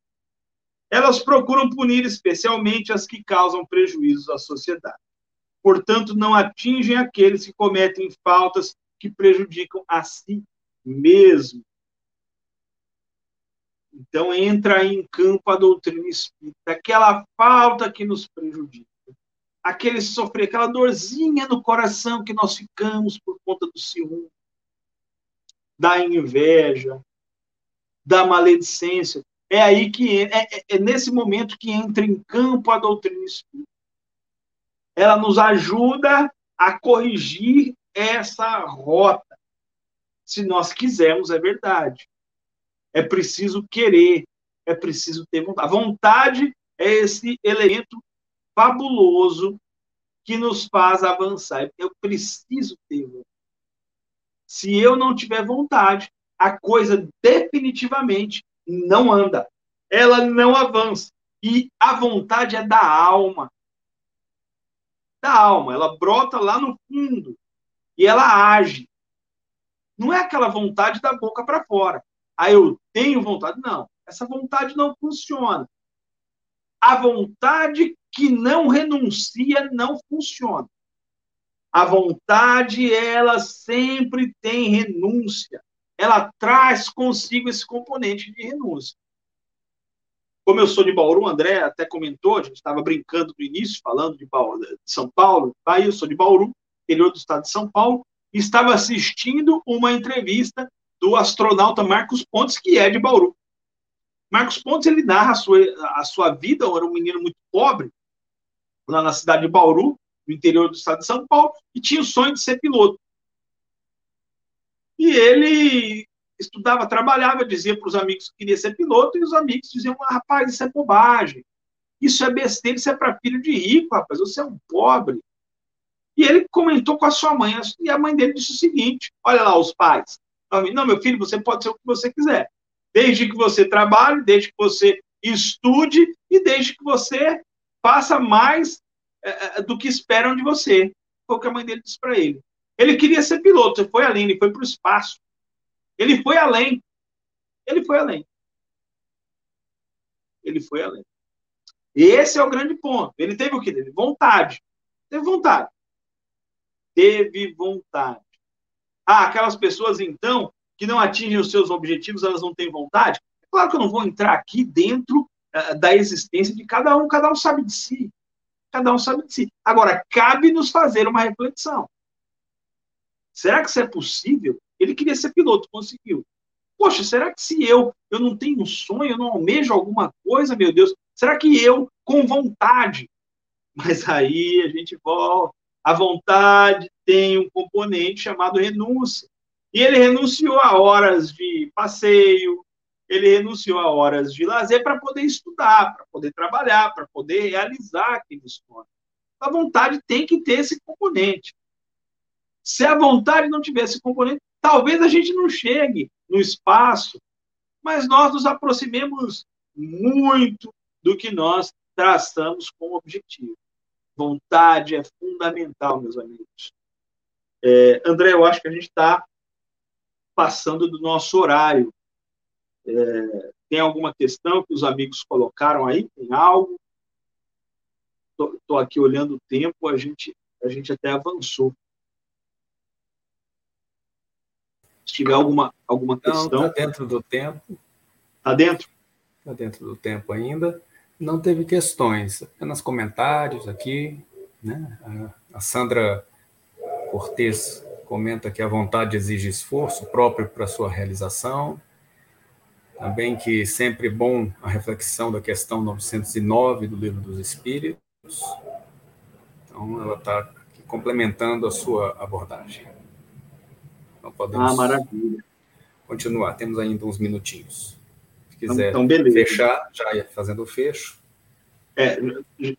Elas procuram punir especialmente as que causam prejuízos à sociedade. Portanto, não atingem aqueles que cometem faltas que prejudicam a si mesmo. Então entra em campo a doutrina espírita, aquela falta que nos prejudica, aquele sofrer, aquela dorzinha no coração que nós ficamos por conta do ciúme, da inveja, da maledicência. É aí que é, é, é nesse momento que entra em campo a doutrina espírita. Ela nos ajuda a corrigir essa rota se nós quisermos, é verdade. É preciso querer, é preciso ter vontade. A vontade é esse elemento fabuloso que nos faz avançar. Eu preciso ter vontade. Se eu não tiver vontade, a coisa definitivamente não anda. Ela não avança. E a vontade é da alma. Da alma. Ela brota lá no fundo. E ela age. Não é aquela vontade da boca para fora. Ah, eu tenho vontade. Não, essa vontade não funciona. A vontade que não renuncia não funciona. A vontade, ela sempre tem renúncia. Ela traz consigo esse componente de renúncia. Como eu sou de Bauru, André até comentou, a gente estava brincando no início, falando de, Bauru, de São Paulo. Aí eu sou de Bauru, interior do estado de São Paulo estava assistindo uma entrevista do astronauta Marcos Pontes, que é de Bauru. Marcos Pontes ele narra a sua, a sua vida, era um menino muito pobre, lá na cidade de Bauru, no interior do estado de São Paulo, e tinha o sonho de ser piloto. E ele estudava, trabalhava, dizia para os amigos que queria ser piloto, e os amigos diziam: ah, rapaz, isso é bobagem, isso é besteira, isso é para filho de rico, rapaz, você é um pobre. E ele comentou com a sua mãe, e a mãe dele disse o seguinte: olha lá, os pais. Não, meu filho, você pode ser o que você quiser. Desde que você trabalhe, desde que você estude e desde que você faça mais é, do que esperam de você. Foi o que a mãe dele disse para ele. Ele queria ser piloto, foi além, ele foi para o espaço. Ele foi além. Ele foi além. Ele foi além. Esse é o grande ponto. Ele teve o quê? Teve vontade. Teve vontade teve vontade. Ah, aquelas pessoas, então, que não atingem os seus objetivos, elas não têm vontade? É claro que eu não vou entrar aqui dentro uh, da existência de cada um, cada um sabe de si. Cada um sabe de si. Agora, cabe nos fazer uma reflexão. Será que isso é possível? Ele queria ser piloto, conseguiu. Poxa, será que se eu, eu não tenho um sonho, eu não almejo alguma coisa, meu Deus, será que eu, com vontade, mas aí a gente volta, A vontade tem um componente chamado renúncia. E ele renunciou a horas de passeio, ele renunciou a horas de lazer para poder estudar, para poder trabalhar, para poder realizar aquele sonho. A vontade tem que ter esse componente. Se a vontade não tiver esse componente, talvez a gente não chegue no espaço, mas nós nos aproximemos muito do que nós traçamos como objetivo. Vontade é fundamental, meus amigos. É, André, eu acho que a gente está passando do nosso horário. É, tem alguma questão que os amigos colocaram aí? Tem algo? Estou aqui olhando o tempo, a gente, a gente até avançou. Se tiver alguma, alguma questão. Está dentro do tempo. Está dentro? Está dentro do tempo ainda. Não teve questões, apenas comentários aqui. Né? A Sandra Cortes comenta que a vontade exige esforço próprio para sua realização. Também que sempre é bom a reflexão da questão 909 do Livro dos Espíritos. Então, ela está complementando a sua abordagem. Então, podemos ah, maravilha. continuar. Temos ainda uns minutinhos quiser então, fechar, já ia fazendo o fecho. É,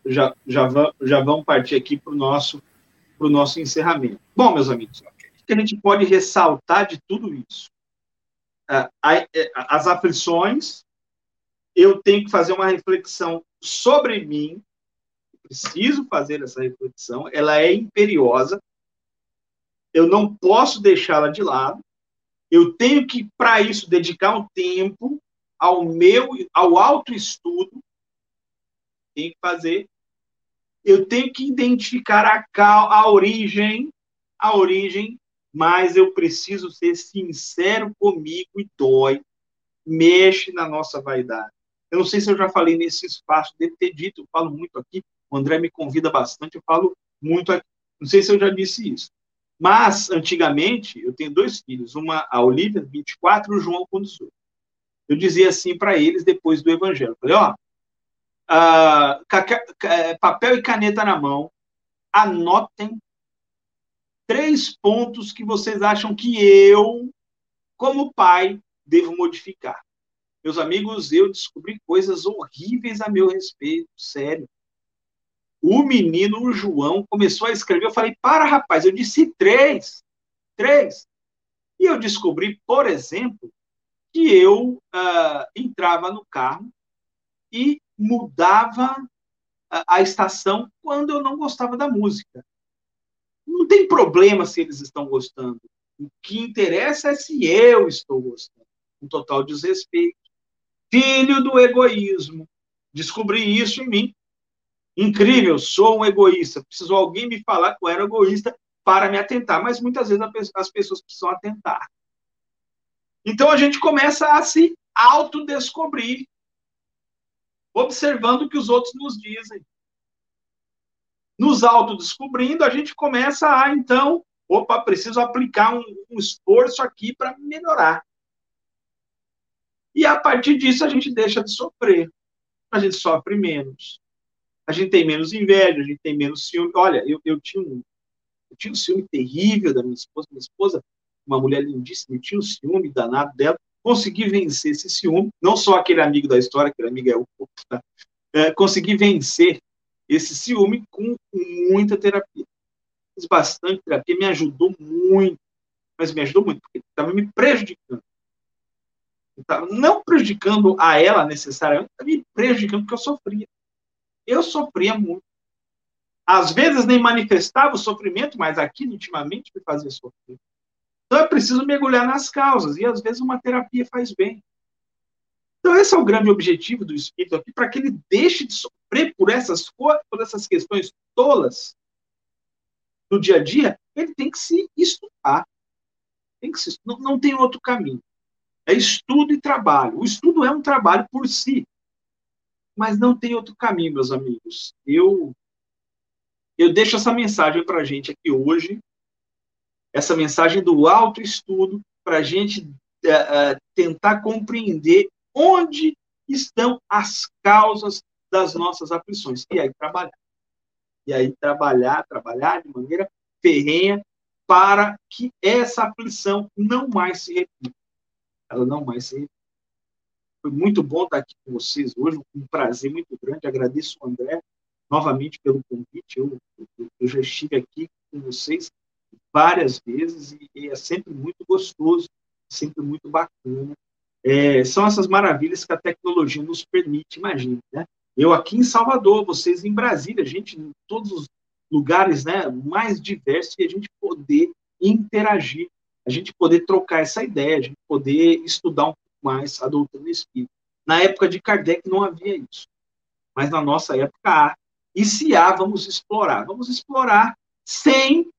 já, já, vão, já vão partir aqui para o nosso, nosso encerramento. Bom, meus amigos, que a gente pode ressaltar de tudo isso? É, as aflições, eu tenho que fazer uma reflexão sobre mim, preciso fazer essa reflexão, ela é imperiosa, eu não posso deixá-la de lado, eu tenho que, para isso, dedicar um tempo, ao meu, ao autoestudo, tem que fazer. Eu tenho que identificar a, a origem, a origem, mas eu preciso ser sincero comigo e dói, mexe na nossa vaidade. Eu não sei se eu já falei nesse espaço, devo ter dito, eu falo muito aqui, o André me convida bastante, eu falo muito aqui. Não sei se eu já disse isso. Mas, antigamente, eu tenho dois filhos, uma, a Olivia, 24, e o João, com 18 eu dizia assim para eles depois do evangelho. Falei, ó, uh, papel e caneta na mão, anotem três pontos que vocês acham que eu, como pai, devo modificar. Meus amigos, eu descobri coisas horríveis a meu respeito, sério. O menino, o João, começou a escrever. Eu falei, para, rapaz, eu disse três. Três. E eu descobri, por exemplo, que eu uh, entrava no carro e mudava a, a estação quando eu não gostava da música. Tem problema se eles estão gostando. O que interessa é se eu estou gostando. Um total desrespeito. Filho do egoísmo. Descobri isso em mim. Incrível, sou um egoísta. Preciso alguém me falar que eu era egoísta para me atentar. Mas muitas vezes as pessoas precisam atentar. Então a gente começa a se autodescobrir, observando o que os outros nos dizem. Nos autodescobrindo, a gente começa a, então, opa, preciso aplicar um, um esforço aqui para melhorar. E a partir disso a gente deixa de sofrer. A gente sofre menos. A gente tem menos inveja, a gente tem menos ciúme. Olha, eu, eu, tinha, um, eu tinha um ciúme terrível da minha esposa. Minha esposa uma mulher lindíssima, tinha um ciúme danado dela, consegui vencer esse ciúme, não só aquele amigo da história, aquele amigo é o tá? é, consegui vencer esse ciúme com muita terapia. Fiz bastante terapia, me ajudou muito, mas me ajudou muito, porque estava me prejudicando. Estava não prejudicando a ela necessariamente, estava me prejudicando porque eu sofria. Eu sofria muito. Às vezes nem manifestava o sofrimento, mas aquilo ultimamente me fazia sofrer. Então é preciso mergulhar nas causas, e às vezes uma terapia faz bem. Então esse é o grande objetivo do espírito aqui, para que ele deixe de sofrer por essas, por essas questões tolas do dia a dia, ele tem que se estudar. Tem que se, não, não tem outro caminho. É estudo e trabalho. O estudo é um trabalho por si, mas não tem outro caminho, meus amigos. Eu eu deixo essa mensagem para a gente aqui hoje, essa mensagem do autoestudo para a gente uh, tentar compreender onde estão as causas das nossas aflições e aí trabalhar. E aí trabalhar, trabalhar de maneira ferrenha para que essa aflição não mais se repita. Ela não mais se repita. Foi muito bom estar aqui com vocês hoje, um prazer muito grande. Agradeço o André novamente pelo convite. Eu, eu, eu já estive aqui com vocês várias vezes e, e, é sempre muito gostoso, sempre muito bacana. É, são essas maravilhas que a tecnologia nos permite, imagina, né? Eu aqui em Salvador, vocês em Brasília, gente, em todos os lugares né, mais diversos e a gente poder interagir, a gente poder trocar essa ideia, a gente poder estudar um pouco mais a doutrina espírita. Na época de Kardec não havia isso, mas na nossa época há. E se há, vamos explorar. Vamos explorar sem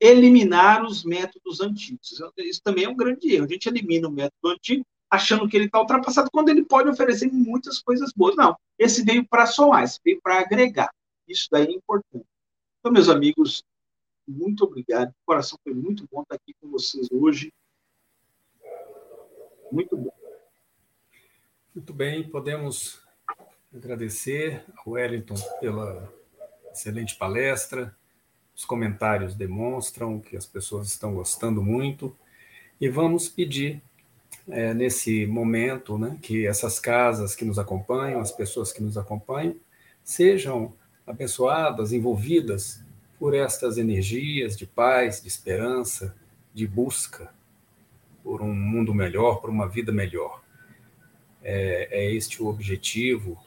eliminar os métodos antigos. Isso também é um grande erro. A gente elimina o método antigo achando que ele está ultrapassado quando ele pode oferecer muitas coisas boas. Não, esse veio para somar, esse veio para agregar. Isso daí é importante. Então, meus amigos, muito obrigado. O coração foi muito bom estar aqui com vocês hoje. Muito bom. Muito bem, podemos agradecer ao Wellington pela excelente palestra. Os comentários demonstram que as pessoas estão gostando muito. E vamos pedir, é, nesse momento, né, que essas casas que nos acompanham, as pessoas que nos acompanham, sejam abençoadas, envolvidas por estas energias de paz, de esperança, de busca por um mundo melhor, por uma vida melhor. É, é este o objetivo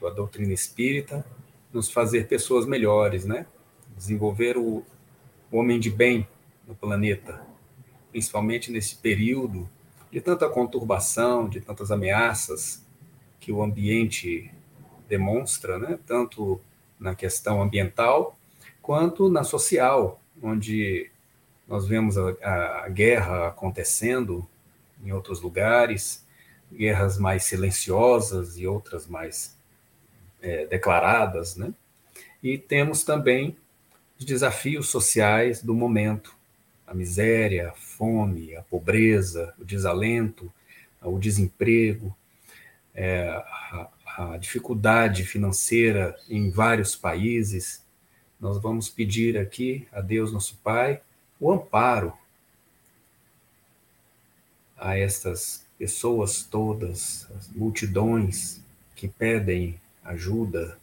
da doutrina espírita, nos fazer pessoas melhores, né? Desenvolver o, o homem de bem no planeta, principalmente nesse período de tanta conturbação, de tantas ameaças que o ambiente demonstra, né? Tanto na questão ambiental, quanto na social, onde nós vemos a, a guerra acontecendo em outros lugares, guerras mais silenciosas e outras mais é, declaradas, né? E temos também os desafios sociais do momento, a miséria, a fome, a pobreza, o desalento, o desemprego, é, a, a dificuldade financeira em vários países, nós vamos pedir aqui a Deus nosso Pai o amparo a estas pessoas todas, as multidões que pedem ajuda,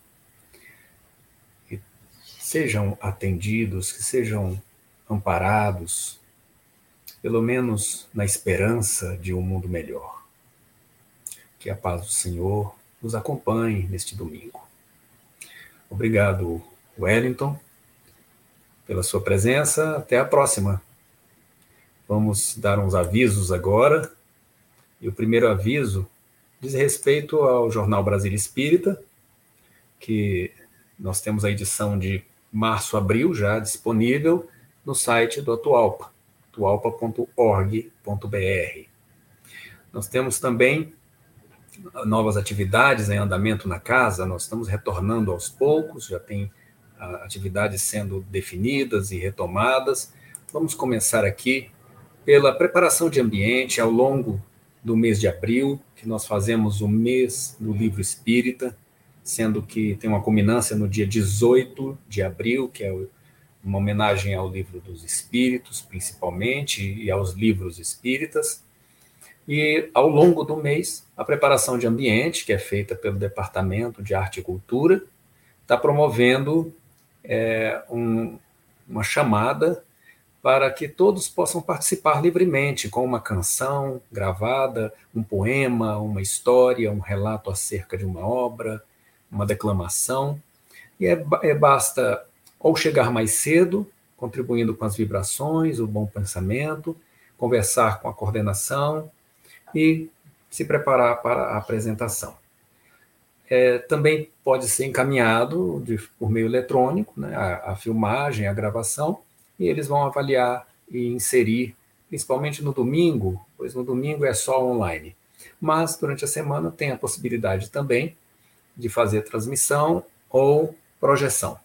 que sejam atendidos, que sejam amparados, pelo menos na esperança de um mundo melhor. Que a paz do Senhor nos acompanhe neste domingo. Obrigado, Wellington, pela sua presença. Até a próxima. Vamos dar uns avisos agora. E o primeiro aviso diz respeito ao Jornal Brasília Espírita, que nós temos a edição de março, abril já disponível no site do Atualpa, atualpa.org.br. Nós temos também novas atividades em andamento na casa, nós estamos retornando aos poucos, já tem uh, atividades sendo definidas e retomadas. Vamos começar aqui pela preparação de ambiente ao longo do mês de abril, que nós fazemos o mês do livro espírita, sendo que tem uma culminância no dia 18 de abril, que é uma homenagem ao livro dos espíritos, principalmente, e aos livros espíritas. E ao longo do mês, a preparação de ambiente, que é feita pelo Departamento de Arte e Cultura, está promovendo é, um, uma chamada para que todos possam participar livremente com uma canção gravada, um poema, uma história, um relato acerca de uma obra, uma declamação. E é, é basta ou chegar mais cedo, contribuindo com as vibrações, o bom pensamento, conversar com a coordenação e se preparar para a apresentação. É, também pode ser encaminhado de, por meio eletrônico, né, a, a, filmagem, a gravação, e eles vão avaliar e inserir, principalmente no domingo, pois no domingo é só online. Mas durante a semana tem a possibilidade também de fazer transmissão ou projeção.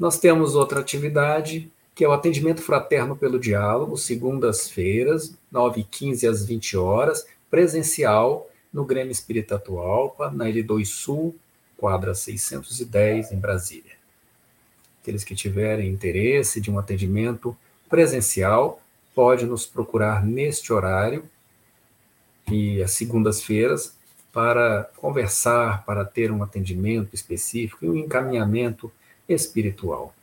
Nós temos outra atividade que é o atendimento fraterno pelo diálogo, segundas-feiras, 9h15 às 20 horas, presencial, no Grêmio Espírita Atualpa, na L2 Sul, quadra 610, em Brasília. Aqueles que tiverem interesse de um atendimento presencial, pode nos procurar neste horário e às segundas-feiras para conversar, para ter um atendimento específico e um encaminhamento espiritual.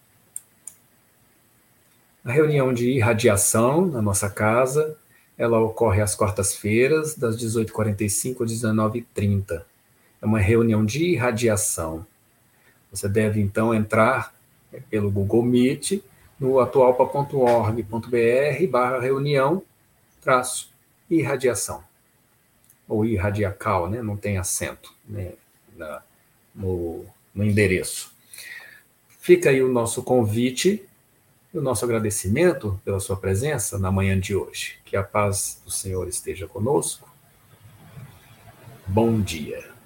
A reunião de irradiação na nossa casa, ela ocorre às quartas-feiras, das 18h45 às 19h30. É uma reunião de irradiação. Você deve, então, entrar pelo Google Meet no atualpa.org.br barra reunião traço irradiação ou irradiacal, né? não tem acento né? No, no endereço. Fica aí o nosso convite e o nosso agradecimento pela sua presença na manhã de hoje. Que a paz do Senhor esteja conosco. Bom dia.